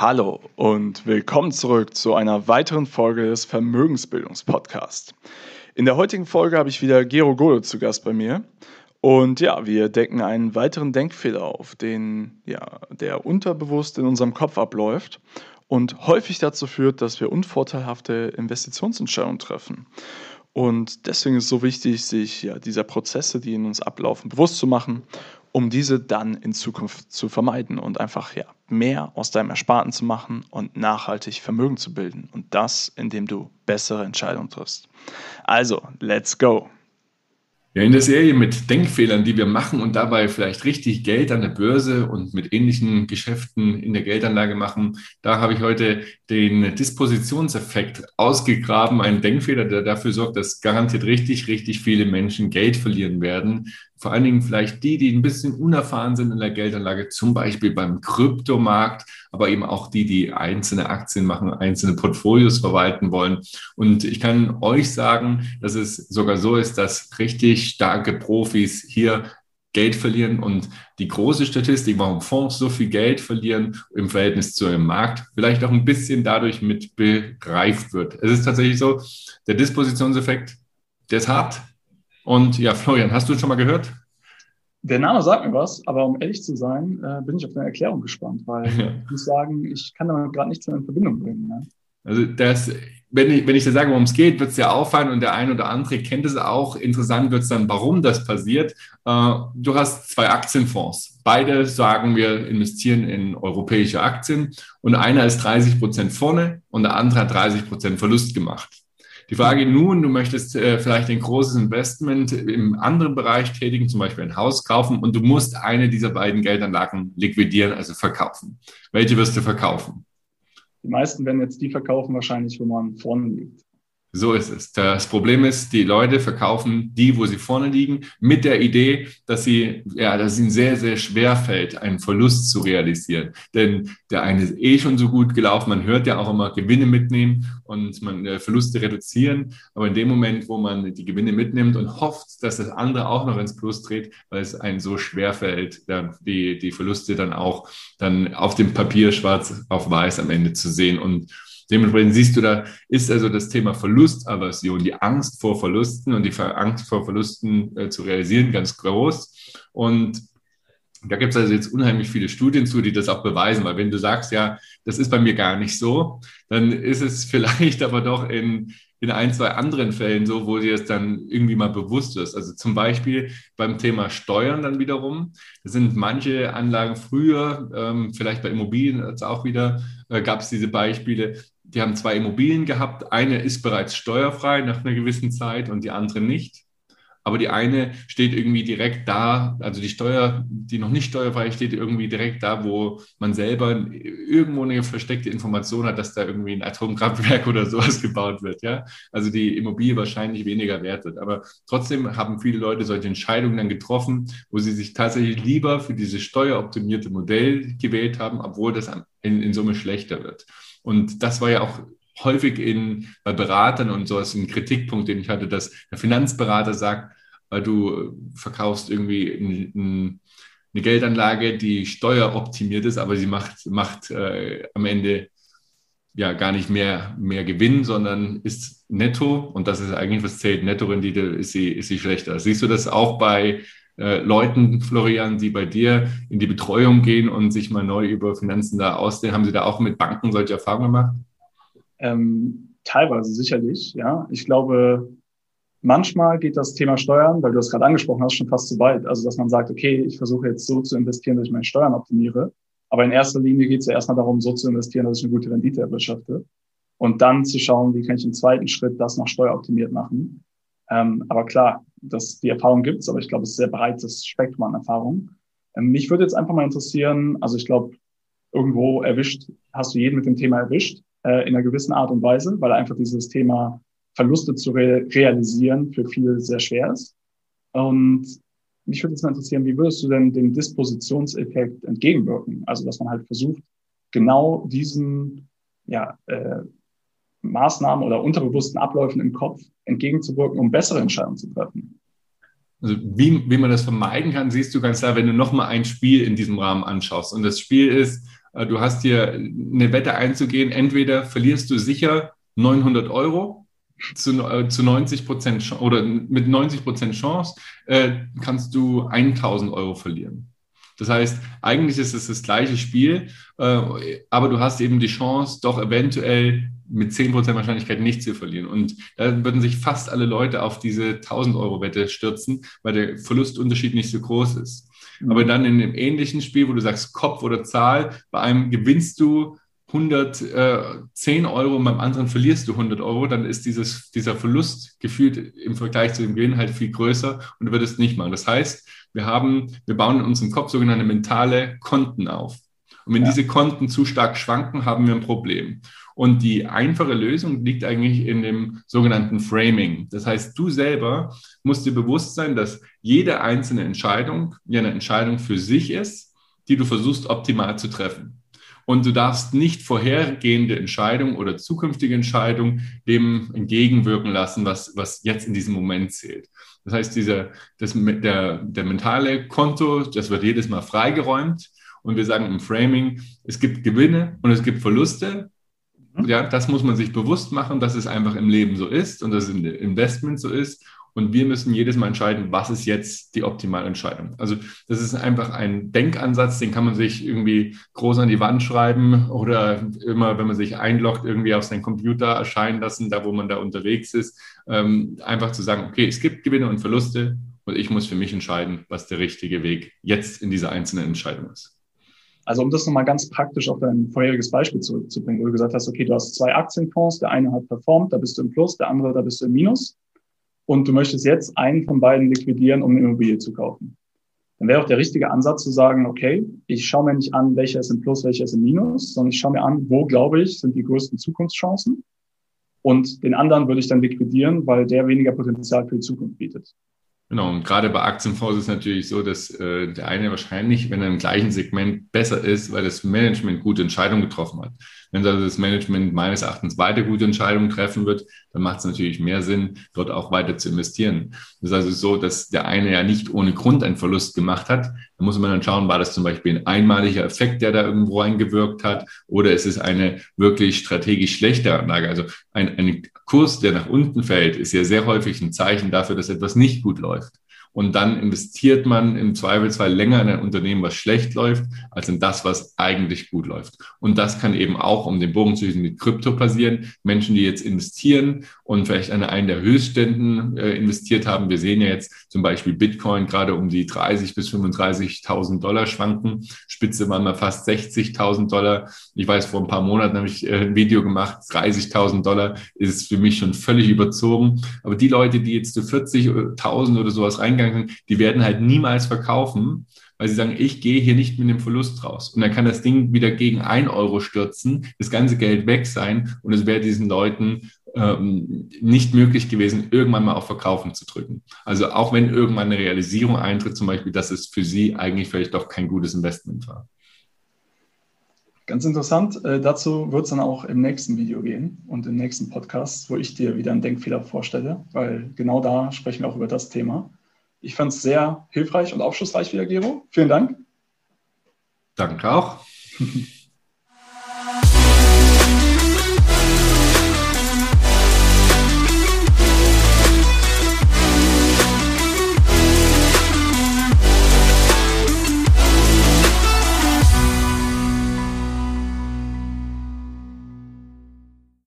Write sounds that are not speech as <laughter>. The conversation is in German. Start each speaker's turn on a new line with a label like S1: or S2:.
S1: Hallo und willkommen zurück zu einer weiteren Folge des Vermögensbildungspodcasts. In der heutigen Folge habe ich wieder Gero Gode zu Gast bei mir. Und ja, wir decken einen weiteren Denkfehler auf, den, ja, der unterbewusst in unserem Kopf abläuft und häufig dazu führt, dass wir unvorteilhafte Investitionsentscheidungen treffen. Und deswegen ist es so wichtig, sich ja, dieser Prozesse, die in uns ablaufen, bewusst zu machen, um diese dann in Zukunft zu vermeiden und einfach ja, mehr aus deinem Ersparten zu machen und nachhaltig Vermögen zu bilden. Und das, indem du bessere Entscheidungen triffst. Also, let's go!
S2: Ja, in der Serie mit Denkfehlern, die wir machen und dabei vielleicht richtig Geld an der Börse und mit ähnlichen Geschäften in der Geldanlage machen, da habe ich heute den Dispositionseffekt ausgegraben, einen Denkfehler, der dafür sorgt, dass garantiert richtig, richtig viele Menschen Geld verlieren werden, vor allen Dingen vielleicht die, die ein bisschen unerfahren sind in der Geldanlage, zum Beispiel beim Kryptomarkt, aber eben auch die, die einzelne Aktien machen, einzelne Portfolios verwalten wollen. Und ich kann euch sagen, dass es sogar so ist, dass richtig starke Profis hier Geld verlieren und die große Statistik, warum Fonds so viel Geld verlieren im Verhältnis zu einem Markt, vielleicht auch ein bisschen dadurch mit begreift wird. Es ist tatsächlich so, der Dispositionseffekt, der ist hart, und ja, Florian, hast du schon mal gehört?
S1: Der Name sagt mir was, aber um ehrlich zu sein, äh, bin ich auf deine Erklärung gespannt, weil ja. ich muss sagen, ich kann damit gerade nichts mehr in Verbindung bringen. Ne?
S2: Also das, wenn ich, wenn ich dir sage, worum es geht, wird es ja auffallen und der ein oder andere kennt es auch. Interessant wird es dann, warum das passiert. Äh, du hast zwei Aktienfonds. Beide sagen wir investieren in europäische Aktien und einer ist 30 Prozent vorne und der andere hat 30 Prozent Verlust gemacht. Die Frage nun, du möchtest äh, vielleicht ein großes Investment im anderen Bereich tätigen, zum Beispiel ein Haus kaufen und du musst eine dieser beiden Geldanlagen liquidieren, also verkaufen. Welche wirst du verkaufen?
S1: Die meisten werden jetzt die verkaufen wahrscheinlich, wo man vorne liegt.
S2: So ist es. Das Problem ist, die Leute verkaufen die, wo sie vorne liegen, mit der Idee, dass sie, ja, dass es ihnen sehr, sehr schwer fällt, einen Verlust zu realisieren. Denn der eine ist eh schon so gut gelaufen. Man hört ja auch immer Gewinne mitnehmen und man äh, Verluste reduzieren. Aber in dem Moment, wo man die Gewinne mitnimmt und hofft, dass das andere auch noch ins Plus dreht, weil es einem so schwer fällt, dann die, die Verluste dann auch dann auf dem Papier schwarz auf weiß am Ende zu sehen und Dementsprechend siehst du, da ist also das Thema Verlustaversion, die Angst vor Verlusten und die Angst vor Verlusten äh, zu realisieren ganz groß. Und da gibt es also jetzt unheimlich viele Studien zu, die das auch beweisen, weil wenn du sagst, ja, das ist bei mir gar nicht so, dann ist es <laughs> vielleicht aber doch in, in ein, zwei anderen Fällen so, wo dir es dann irgendwie mal bewusst ist. Also zum Beispiel beim Thema Steuern dann wiederum. Da sind manche Anlagen früher, ähm, vielleicht bei Immobilien jetzt auch wieder, äh, gab es diese Beispiele, die haben zwei Immobilien gehabt. Eine ist bereits steuerfrei nach einer gewissen Zeit und die andere nicht. Aber die eine steht irgendwie direkt da, also die Steuer, die noch nicht steuerfrei steht, irgendwie direkt da, wo man selber irgendwo eine versteckte Information hat, dass da irgendwie ein Atomkraftwerk <laughs> oder sowas gebaut wird. Ja? Also die Immobilie wahrscheinlich weniger wert wird. Aber trotzdem haben viele Leute solche Entscheidungen dann getroffen, wo sie sich tatsächlich lieber für dieses steueroptimierte Modell gewählt haben, obwohl das in, in Summe schlechter wird. Und das war ja auch häufig in, bei Beratern und sowas ein Kritikpunkt, den ich hatte, dass der Finanzberater sagt, weil du verkaufst irgendwie ein, ein, eine Geldanlage, die steueroptimiert ist, aber sie macht, macht äh, am Ende ja gar nicht mehr, mehr Gewinn, sondern ist netto und das ist eigentlich, was zählt, Nettorendite ist sie, ist sie schlechter. Siehst du das auch bei äh, Leuten, Florian, die bei dir in die Betreuung gehen und sich mal neu über Finanzen da ausdehnen? Haben Sie da auch mit Banken solche Erfahrungen gemacht?
S1: Ähm, teilweise sicherlich, ja. Ich glaube, manchmal geht das Thema Steuern, weil du das gerade angesprochen hast, schon fast zu weit. Also, dass man sagt, okay, ich versuche jetzt so zu investieren, dass ich meine Steuern optimiere. Aber in erster Linie geht es ja erstmal darum, so zu investieren, dass ich eine gute Rendite erwirtschafte. Und dann zu schauen, wie kann ich im zweiten Schritt das noch steueroptimiert machen. Ähm, aber klar, das, die Erfahrung gibt es, aber ich glaube, es ist ein sehr breites Spektrum an Erfahrung. Ähm, mich würde jetzt einfach mal interessieren, also ich glaube, irgendwo erwischt, hast du jeden mit dem Thema erwischt, äh, in einer gewissen Art und Weise, weil einfach dieses Thema Verluste zu re realisieren für viele sehr schwer ist. Und mich würde jetzt mal interessieren, wie würdest du denn dem Dispositionseffekt entgegenwirken? Also, dass man halt versucht, genau diesen ja, äh, Maßnahmen oder unterbewussten Abläufen im Kopf entgegenzuwirken, um bessere Entscheidungen zu treffen.
S2: Also wie, wie man das vermeiden kann, siehst du ganz klar, wenn du nochmal ein Spiel in diesem Rahmen anschaust. Und das Spiel ist, äh, du hast hier eine Wette einzugehen, entweder verlierst du sicher 900 Euro zu, äh, zu 90 Prozent oder mit 90 Prozent Chance äh, kannst du 1000 Euro verlieren. Das heißt, eigentlich ist es das gleiche Spiel, äh, aber du hast eben die Chance, doch eventuell mit 10% Wahrscheinlichkeit nicht zu verlieren. Und da würden sich fast alle Leute auf diese 1000-Euro-Wette stürzen, weil der Verlustunterschied nicht so groß ist. Mhm. Aber dann in einem ähnlichen Spiel, wo du sagst Kopf oder Zahl, bei einem gewinnst du 110 Euro und beim anderen verlierst du 100 Euro, dann ist dieses, dieser Verlust gefühlt im Vergleich zu dem Gewinn halt viel größer und du würdest nicht machen. Das heißt, wir haben, wir bauen in unserem Kopf sogenannte mentale Konten auf. Und wenn ja. diese Konten zu stark schwanken, haben wir ein Problem. Und die einfache Lösung liegt eigentlich in dem sogenannten Framing. Das heißt, du selber musst dir bewusst sein, dass jede einzelne Entscheidung ja eine Entscheidung für sich ist, die du versuchst optimal zu treffen. Und du darfst nicht vorhergehende Entscheidungen oder zukünftige Entscheidungen dem entgegenwirken lassen, was, was jetzt in diesem Moment zählt. Das heißt, dieser, das, der, der mentale Konto, das wird jedes Mal freigeräumt. Und wir sagen im Framing, es gibt Gewinne und es gibt Verluste. Mhm. Ja, das muss man sich bewusst machen, dass es einfach im Leben so ist und dass es im Investment so ist. Und wir müssen jedes Mal entscheiden, was ist jetzt die optimale Entscheidung. Also das ist einfach ein Denkansatz, den kann man sich irgendwie groß an die Wand schreiben oder immer, wenn man sich einloggt, irgendwie auf seinen Computer erscheinen lassen, da wo man da unterwegs ist. Ähm, einfach zu sagen, okay, es gibt Gewinne und Verluste und ich muss für mich entscheiden, was der richtige Weg jetzt in dieser einzelnen Entscheidung ist.
S1: Also um das nochmal ganz praktisch auf dein vorheriges Beispiel zurückzubringen, wo du gesagt hast, okay, du hast zwei Aktienfonds, der eine hat performt, da bist du im Plus, der andere, da bist du im Minus und du möchtest jetzt einen von beiden liquidieren, um eine Immobilie zu kaufen. Dann wäre auch der richtige Ansatz zu sagen, okay, ich schaue mir nicht an, welcher ist im Plus, welcher ist im Minus, sondern ich schaue mir an, wo, glaube ich, sind die größten Zukunftschancen. Und den anderen würde ich dann liquidieren, weil der weniger Potenzial für die Zukunft bietet.
S2: Genau, und gerade bei Aktienfonds ist es natürlich so, dass äh, der eine wahrscheinlich, wenn er im gleichen Segment besser ist, weil das Management gute Entscheidungen getroffen hat. Wenn also das Management meines Erachtens weiter gute Entscheidungen treffen wird, dann macht es natürlich mehr Sinn, dort auch weiter zu investieren. Das ist also so, dass der eine ja nicht ohne Grund einen Verlust gemacht hat. Da muss man dann schauen, war das zum Beispiel ein einmaliger Effekt, der da irgendwo eingewirkt hat, oder ist es eine wirklich strategisch schlechte Anlage? Also ein, ein Kurs, der nach unten fällt, ist ja sehr häufig ein Zeichen dafür, dass etwas nicht gut läuft. Und dann investiert man im Zweifelsfall länger in ein Unternehmen, was schlecht läuft, als in das, was eigentlich gut läuft. Und das kann eben auch, um den Bogen zu schließen, mit Krypto passieren. Menschen, die jetzt investieren und vielleicht an einen der Höchstständen äh, investiert haben. Wir sehen ja jetzt zum Beispiel Bitcoin gerade um die 30 bis 35.000 Dollar schwanken. Spitze waren mal fast 60.000 Dollar. Ich weiß, vor ein paar Monaten habe ich äh, ein Video gemacht. 30.000 Dollar ist für mich schon völlig überzogen. Aber die Leute, die jetzt zu 40.000 oder sowas reingehen, eingegangen die werden halt niemals verkaufen, weil sie sagen, ich gehe hier nicht mit dem Verlust raus. Und dann kann das Ding wieder gegen ein Euro stürzen, das ganze Geld weg sein und es wäre diesen Leuten ähm, nicht möglich gewesen, irgendwann mal auf Verkaufen zu drücken. Also auch wenn irgendwann eine Realisierung eintritt, zum Beispiel, dass es für sie eigentlich vielleicht doch kein gutes Investment war.
S1: Ganz interessant. Äh, dazu wird es dann auch im nächsten Video gehen und im nächsten Podcast, wo ich dir wieder einen Denkfehler vorstelle, weil genau da sprechen wir auch über das Thema. Ich fand es sehr hilfreich und aufschlussreich wieder, Gero. Vielen Dank.
S2: Danke auch. <laughs>